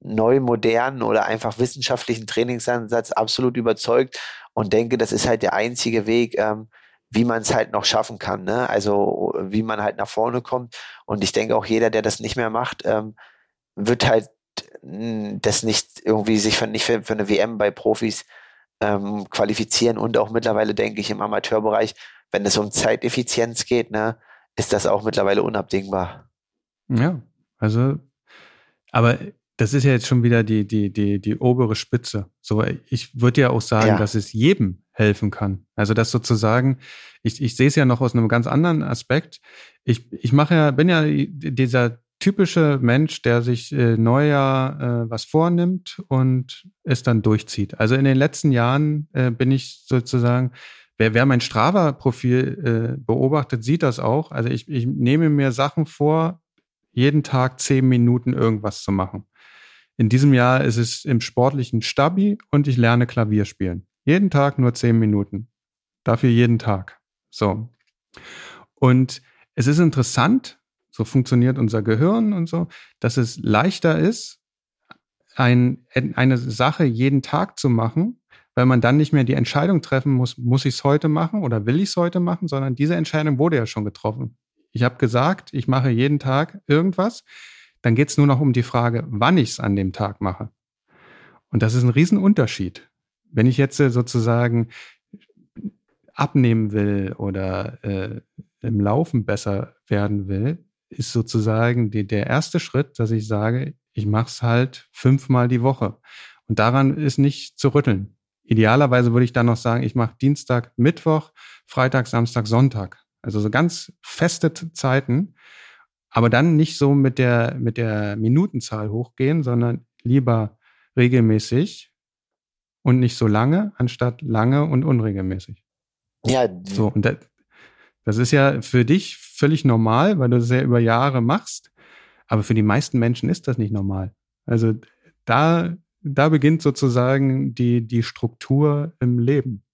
neu modernen oder einfach wissenschaftlichen Trainingsansatz absolut überzeugt und denke, das ist halt der einzige Weg, ähm, wie man es halt noch schaffen kann, ne? Also wie man halt nach vorne kommt. Und ich denke auch jeder, der das nicht mehr macht, ähm, wird halt das nicht irgendwie sich für, nicht für, für eine WM bei Profis ähm, qualifizieren und auch mittlerweile denke ich im Amateurbereich, wenn es um Zeiteffizienz geht, ne, ist das auch mittlerweile unabdingbar.
Ja, also, aber das ist ja jetzt schon wieder die, die, die, die obere Spitze. So, ich würde ja auch sagen, ja. dass es jedem helfen kann. Also das sozusagen, ich, ich sehe es ja noch aus einem ganz anderen Aspekt. Ich, ich mache ja, bin ja dieser typische Mensch, der sich äh, Neujahr äh, was vornimmt und es dann durchzieht. Also in den letzten Jahren äh, bin ich sozusagen, wer, wer mein Strava-Profil äh, beobachtet, sieht das auch. Also ich, ich nehme mir Sachen vor, jeden Tag zehn Minuten irgendwas zu machen. In diesem Jahr ist es im sportlichen Stabi und ich lerne Klavier spielen. Jeden Tag nur zehn Minuten. Dafür jeden Tag. So. Und es ist interessant, so funktioniert unser Gehirn und so, dass es leichter ist, ein, eine Sache jeden Tag zu machen, weil man dann nicht mehr die Entscheidung treffen muss, muss ich es heute machen oder will ich es heute machen, sondern diese Entscheidung wurde ja schon getroffen. Ich habe gesagt, ich mache jeden Tag irgendwas. Dann geht es nur noch um die Frage, wann ich es an dem Tag mache. Und das ist ein Riesenunterschied. Wenn ich jetzt sozusagen abnehmen will oder äh, im Laufen besser werden will, ist sozusagen die, der erste Schritt, dass ich sage, ich mache es halt fünfmal die Woche. Und daran ist nicht zu rütteln. Idealerweise würde ich dann noch sagen, ich mache Dienstag, Mittwoch, Freitag, Samstag, Sonntag. Also so ganz feste Zeiten, aber dann nicht so mit der, mit der Minutenzahl hochgehen, sondern lieber regelmäßig und nicht so lange, anstatt lange und unregelmäßig.
Ja.
So, und das, das ist ja für dich völlig normal, weil du das ja über Jahre machst. Aber für die meisten Menschen ist das nicht normal. Also da, da beginnt sozusagen die, die Struktur im Leben.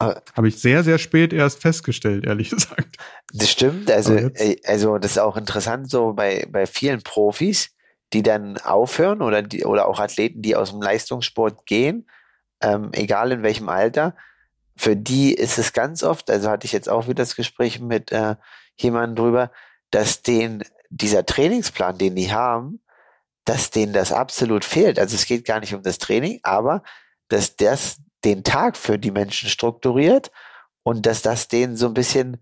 Habe ich sehr, sehr spät erst festgestellt, ehrlich gesagt.
Das stimmt. Also, äh, also das ist auch interessant so bei, bei vielen Profis, die dann aufhören oder, die, oder auch Athleten, die aus dem Leistungssport gehen, ähm, egal in welchem Alter, für die ist es ganz oft, also hatte ich jetzt auch wieder das Gespräch mit äh, jemandem drüber, dass denen dieser Trainingsplan, den die haben, dass denen das absolut fehlt. Also es geht gar nicht um das Training, aber dass das den Tag für die Menschen strukturiert und dass das denen so ein bisschen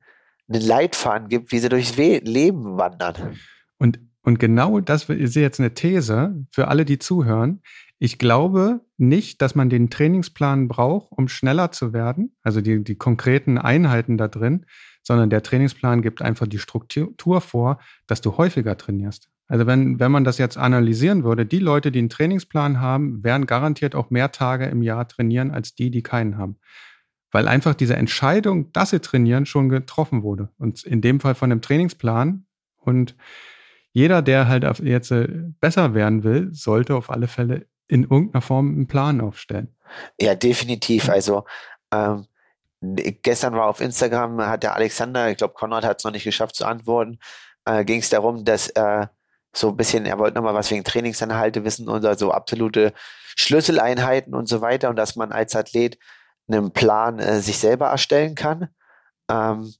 einen Leitfaden gibt, wie sie durchs Leben wandern.
Und, und genau das ist jetzt eine These für alle, die zuhören. Ich glaube nicht, dass man den Trainingsplan braucht, um schneller zu werden, also die, die konkreten Einheiten da drin, sondern der Trainingsplan gibt einfach die Struktur vor, dass du häufiger trainierst. Also wenn, wenn man das jetzt analysieren würde, die Leute, die einen Trainingsplan haben, werden garantiert auch mehr Tage im Jahr trainieren als die, die keinen haben. Weil einfach diese Entscheidung, dass sie trainieren, schon getroffen wurde. Und in dem Fall von dem Trainingsplan. Und jeder, der halt jetzt äh, besser werden will, sollte auf alle Fälle in irgendeiner Form einen Plan aufstellen.
Ja, definitiv. Also ähm, gestern war auf Instagram, hat der Alexander, ich glaube, Konrad hat es noch nicht geschafft zu antworten, äh, ging es darum, dass äh, so ein bisschen, er wollte nochmal was wegen Trainingsanhalte wissen und so absolute Schlüsseleinheiten und so weiter und dass man als Athlet einen Plan äh, sich selber erstellen kann. Ähm,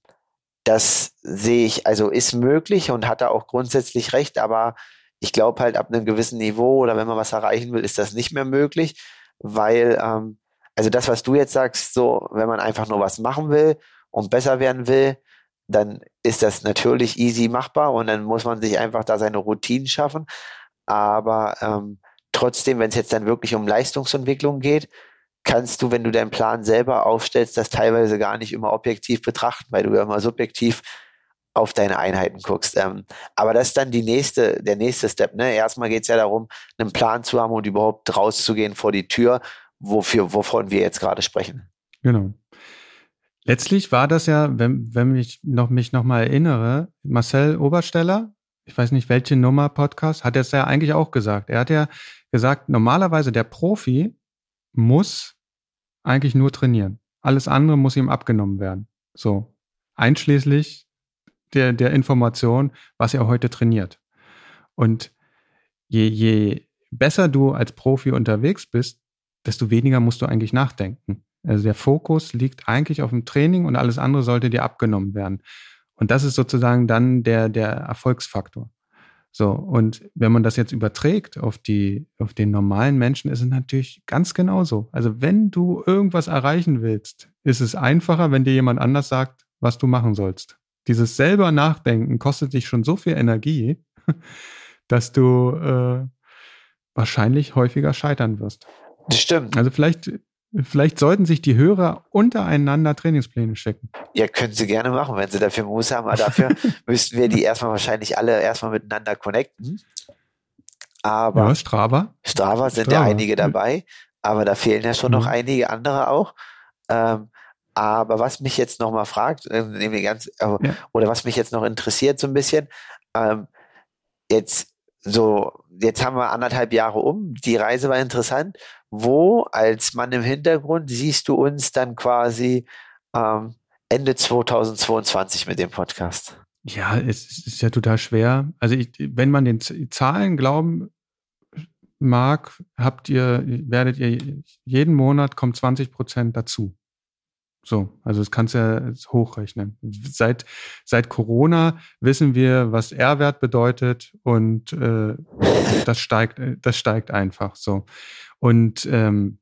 das sehe ich, also ist möglich und hat er auch grundsätzlich recht, aber ich glaube halt ab einem gewissen Niveau oder wenn man was erreichen will, ist das nicht mehr möglich, weil, ähm, also das, was du jetzt sagst, so, wenn man einfach nur was machen will und besser werden will, dann ist das natürlich easy machbar und dann muss man sich einfach da seine Routinen schaffen. Aber ähm, trotzdem, wenn es jetzt dann wirklich um Leistungsentwicklung geht, kannst du, wenn du deinen Plan selber aufstellst, das teilweise gar nicht immer objektiv betrachten, weil du ja immer subjektiv auf deine Einheiten guckst. Ähm, aber das ist dann die nächste, der nächste Step. Ne? Erstmal geht es ja darum, einen Plan zu haben und überhaupt rauszugehen vor die Tür, wofür, wovon wir jetzt gerade sprechen.
Genau. Letztlich war das ja, wenn, wenn ich noch, mich noch mal erinnere, Marcel Obersteller, ich weiß nicht welche Nummer Podcast, hat es ja eigentlich auch gesagt. Er hat ja gesagt, normalerweise der Profi muss eigentlich nur trainieren. Alles andere muss ihm abgenommen werden. So. Einschließlich der, der Information, was er heute trainiert. Und je, je besser du als Profi unterwegs bist, desto weniger musst du eigentlich nachdenken. Also der Fokus liegt eigentlich auf dem Training und alles andere sollte dir abgenommen werden. Und das ist sozusagen dann der, der Erfolgsfaktor. So, und wenn man das jetzt überträgt auf die, auf den normalen Menschen, ist es natürlich ganz genauso. Also wenn du irgendwas erreichen willst, ist es einfacher, wenn dir jemand anders sagt, was du machen sollst. Dieses selber Nachdenken kostet dich schon so viel Energie, dass du äh, wahrscheinlich häufiger scheitern wirst.
Das stimmt.
Also vielleicht Vielleicht sollten sich die Hörer untereinander Trainingspläne schicken.
Ja, können sie gerne machen, wenn sie dafür Muße haben. Aber dafür müssten wir die erstmal wahrscheinlich alle erstmal miteinander connecten. Aber
ja, Strava.
Strava sind Strava. ja einige dabei, aber da fehlen ja schon mhm. noch einige andere auch. Ähm, aber was mich jetzt noch mal fragt, äh, ganz, äh, ja. oder was mich jetzt noch interessiert so ein bisschen, ähm, jetzt so, jetzt haben wir anderthalb Jahre um, die Reise war interessant wo als Mann im Hintergrund siehst du uns dann quasi ähm, Ende 2022 mit dem Podcast?
Ja, es ist ja total schwer. Also ich, wenn man den Zahlen glauben mag, habt ihr, werdet ihr jeden Monat kommt 20 Prozent dazu. So, also das kannst du ja hochrechnen. Seit, seit Corona wissen wir, was R-Wert bedeutet und äh, das steigt, das steigt einfach so. Und ähm,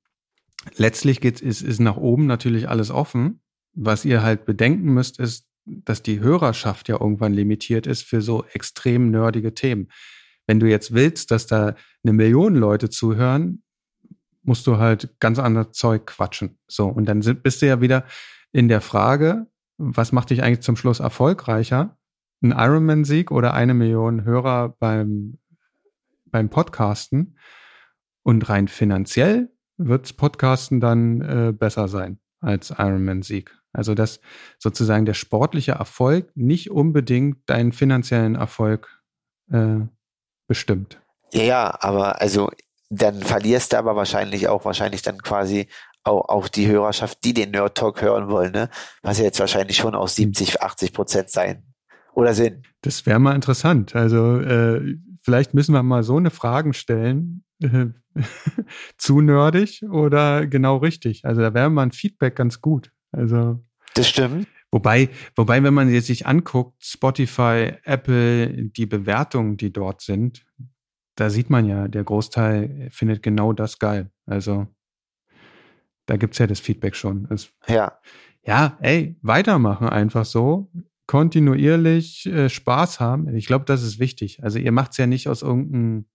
letztlich geht, ist, ist nach oben natürlich alles offen. Was ihr halt bedenken müsst, ist, dass die Hörerschaft ja irgendwann limitiert ist für so extrem nerdige Themen. Wenn du jetzt willst, dass da eine Million Leute zuhören, musst du halt ganz anderes Zeug quatschen. So, und dann bist du ja wieder in der Frage, was macht dich eigentlich zum Schluss erfolgreicher? Ein Ironman-Sieg oder eine Million Hörer beim, beim Podcasten? Und rein finanziell wirds Podcasten dann äh, besser sein als Ironman-Sieg. Also dass sozusagen der sportliche Erfolg nicht unbedingt deinen finanziellen Erfolg äh, bestimmt.
Ja, aber also dann verlierst du aber wahrscheinlich auch wahrscheinlich dann quasi auch, auch die Hörerschaft, die den Nerd Talk hören wollen, ne? Was ja jetzt wahrscheinlich schon aus 70, 80 Prozent sein oder sind.
Das wäre mal interessant. Also äh, vielleicht müssen wir mal so eine Fragen stellen. Äh, zu nerdig oder genau richtig? Also da wäre mal ein Feedback ganz gut. Also
das stimmt.
Wobei, wobei, wenn man jetzt sich anguckt, Spotify, Apple, die Bewertungen, die dort sind, da sieht man ja, der Großteil findet genau das geil. Also da gibt's ja das Feedback schon. Es,
ja.
Ja, ey, weitermachen einfach so. Kontinuierlich äh, Spaß haben. Ich glaube, das ist wichtig. Also ihr macht's ja nicht aus irgendeinem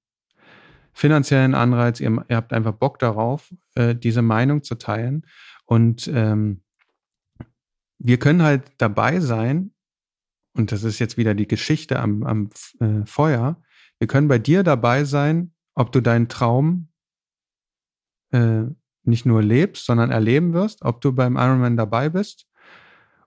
finanziellen Anreiz, ihr, ihr habt einfach Bock darauf, äh, diese Meinung zu teilen. Und ähm, wir können halt dabei sein, und das ist jetzt wieder die Geschichte am, am äh, Feuer, wir können bei dir dabei sein, ob du deinen Traum äh, nicht nur lebst, sondern erleben wirst, ob du beim Ironman dabei bist.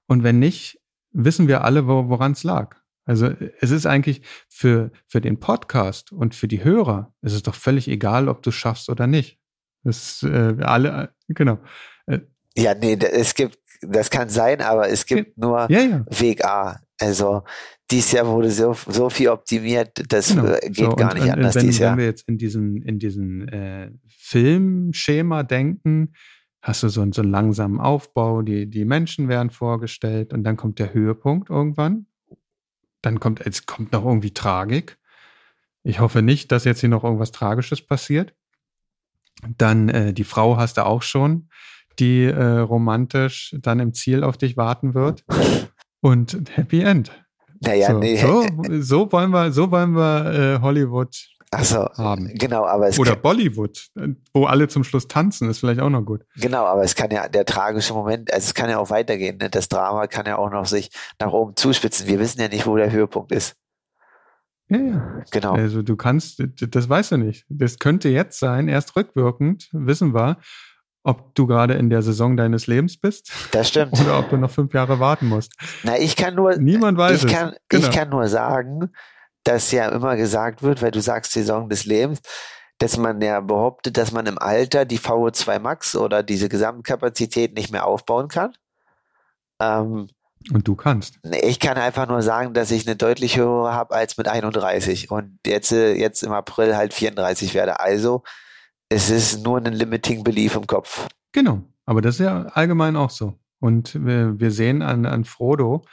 Und wenn nicht, wissen wir alle, wo, woran es lag. Also es ist eigentlich für, für den Podcast und für die Hörer, es ist doch völlig egal, ob du es schaffst oder nicht. Das äh, alle, genau.
Äh, ja, nee, es gibt, das kann sein, aber es gibt nur
ja, ja.
Weg A. Also dieses Jahr wurde so, so viel optimiert, das genau. Äh, geht so, gar nicht und, anders
wenn,
dieses
Jahr. Wenn wir jetzt in diesen, in diesen äh, Filmschema denken, hast du so, einen, so einen langsamen Aufbau, die, die Menschen werden vorgestellt und dann kommt der Höhepunkt irgendwann. Dann kommt, es kommt noch irgendwie Tragik. Ich hoffe nicht, dass jetzt hier noch irgendwas Tragisches passiert. Dann äh, die Frau hast du auch schon, die äh, romantisch dann im Ziel auf dich warten wird. Und Happy End.
Naja,
so,
nee.
So, so wollen wir, so wollen wir äh, Hollywood
so,
haben.
Genau, aber es
Oder Bollywood, wo alle zum Schluss tanzen, ist vielleicht auch noch gut.
Genau, aber es kann ja der tragische Moment, also es kann ja auch weitergehen. Ne? Das Drama kann ja auch noch sich nach oben zuspitzen. Wir wissen ja nicht, wo der Höhepunkt ist.
Ja, ja.
Genau.
Also du kannst, das weißt du nicht. Das könnte jetzt sein, erst rückwirkend, wissen wir, ob du gerade in der Saison deines Lebens bist.
Das stimmt.
Oder ob du noch fünf Jahre warten musst.
Na, ich kann nur,
niemand weiß
ich kann,
es. Genau.
Ich kann nur sagen, dass ja immer gesagt wird, weil du sagst Saison des Lebens, dass man ja behauptet, dass man im Alter die VO2 Max oder diese Gesamtkapazität nicht mehr aufbauen kann. Ähm,
und du kannst.
Ich kann einfach nur sagen, dass ich eine deutlich höhere habe als mit 31 und jetzt, äh, jetzt im April halt 34 werde. Also es ist nur ein Limiting Belief im Kopf.
Genau, aber das ist ja allgemein auch so. Und wir, wir sehen an, an Frodo,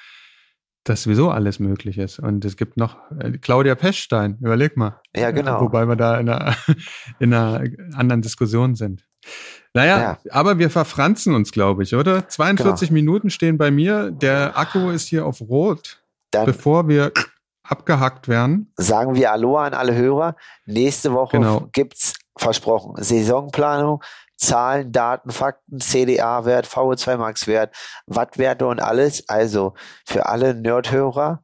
dass sowieso alles möglich ist. Und es gibt noch äh, Claudia Pechstein, überleg mal.
Ja, genau.
Wobei wir da in einer, in einer anderen Diskussion sind. Naja, ja. aber wir verfranzen uns, glaube ich, oder? 42 genau. Minuten stehen bei mir. Der Akku ist hier auf Rot. Dann bevor wir abgehackt werden.
Sagen wir Aloha an alle Hörer. Nächste Woche genau. gibt's versprochen Saisonplanung, Zahlen, Daten, Fakten, CDA-Wert, VO2 Max-Wert, Wattwerte und alles. Also für alle Nerdhörer.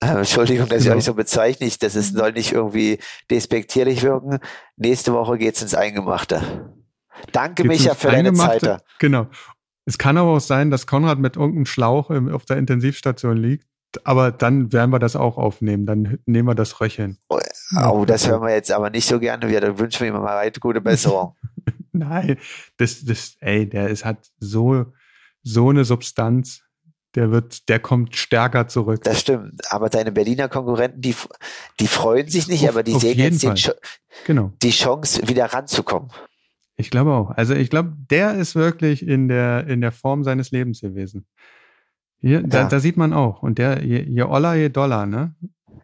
Äh, Entschuldigung, dass ich euch so bezeichne. Das ist, soll nicht irgendwie despektierlich wirken. Nächste Woche geht's ins Eingemachte. Danke, Gibt's Micha, für deine Zeit.
Genau. Es kann aber auch sein, dass Konrad mit irgendeinem Schlauch auf der Intensivstation liegt. Aber dann werden wir das auch aufnehmen. Dann nehmen wir das Röcheln.
Oh, oh das hören wir jetzt aber nicht so gerne. Wir dann wünschen wir ihm mal weiter gute Besserung.
Nein, das, das, ey, der ist, hat so, so eine Substanz. Der wird, der kommt stärker zurück.
Das stimmt. Aber deine Berliner Konkurrenten, die, die freuen sich nicht, auf, aber die sehen jetzt den,
genau.
die Chance, wieder ranzukommen.
Ich glaube auch. Also ich glaube, der ist wirklich in der, in der Form seines Lebens gewesen. Hier, ja. da, da sieht man auch. Und der, je, je Oller, je Dollar, ne?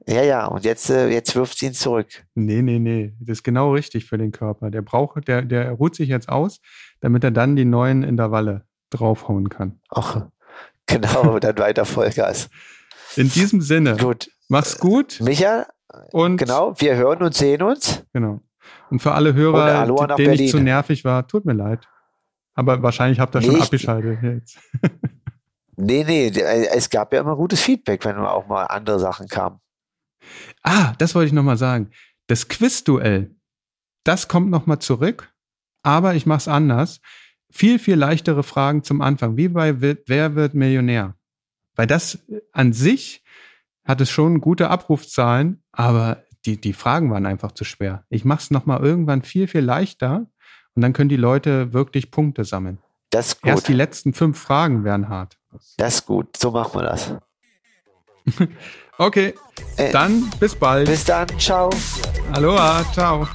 Ja, ja, und jetzt, äh, jetzt wirft sie ihn zurück.
Nee, nee, nee. Das ist genau richtig für den Körper. Der braucht, der, der ruht sich jetzt aus, damit er dann die neuen Intervalle draufhauen kann.
Ach, genau, dann weiter Vollgas.
In diesem Sinne.
Gut.
Mach's gut.
Micha. Und genau, wir hören und sehen uns.
Genau. Und für alle Hörer, denen ich zu nervig war, tut mir leid. Aber wahrscheinlich habt ihr schon abgeschaltet jetzt.
nee, nee, es gab ja immer gutes Feedback, wenn auch mal andere Sachen kamen.
Ah, das wollte ich nochmal sagen. Das Quizduell, das kommt nochmal zurück, aber ich mache es anders. Viel, viel leichtere Fragen zum Anfang, wie bei Wer wird Millionär? Weil das an sich hat es schon gute Abrufzahlen, aber die, die Fragen waren einfach zu schwer. Ich mache es nochmal irgendwann viel, viel leichter und dann können die Leute wirklich Punkte sammeln.
Das ist gut.
Erst die letzten fünf Fragen wären hart.
Das ist gut. So machen wir das.
okay,
Äh,
dann bis bald.
Bis dann. Ciao.
Aloha, ciao.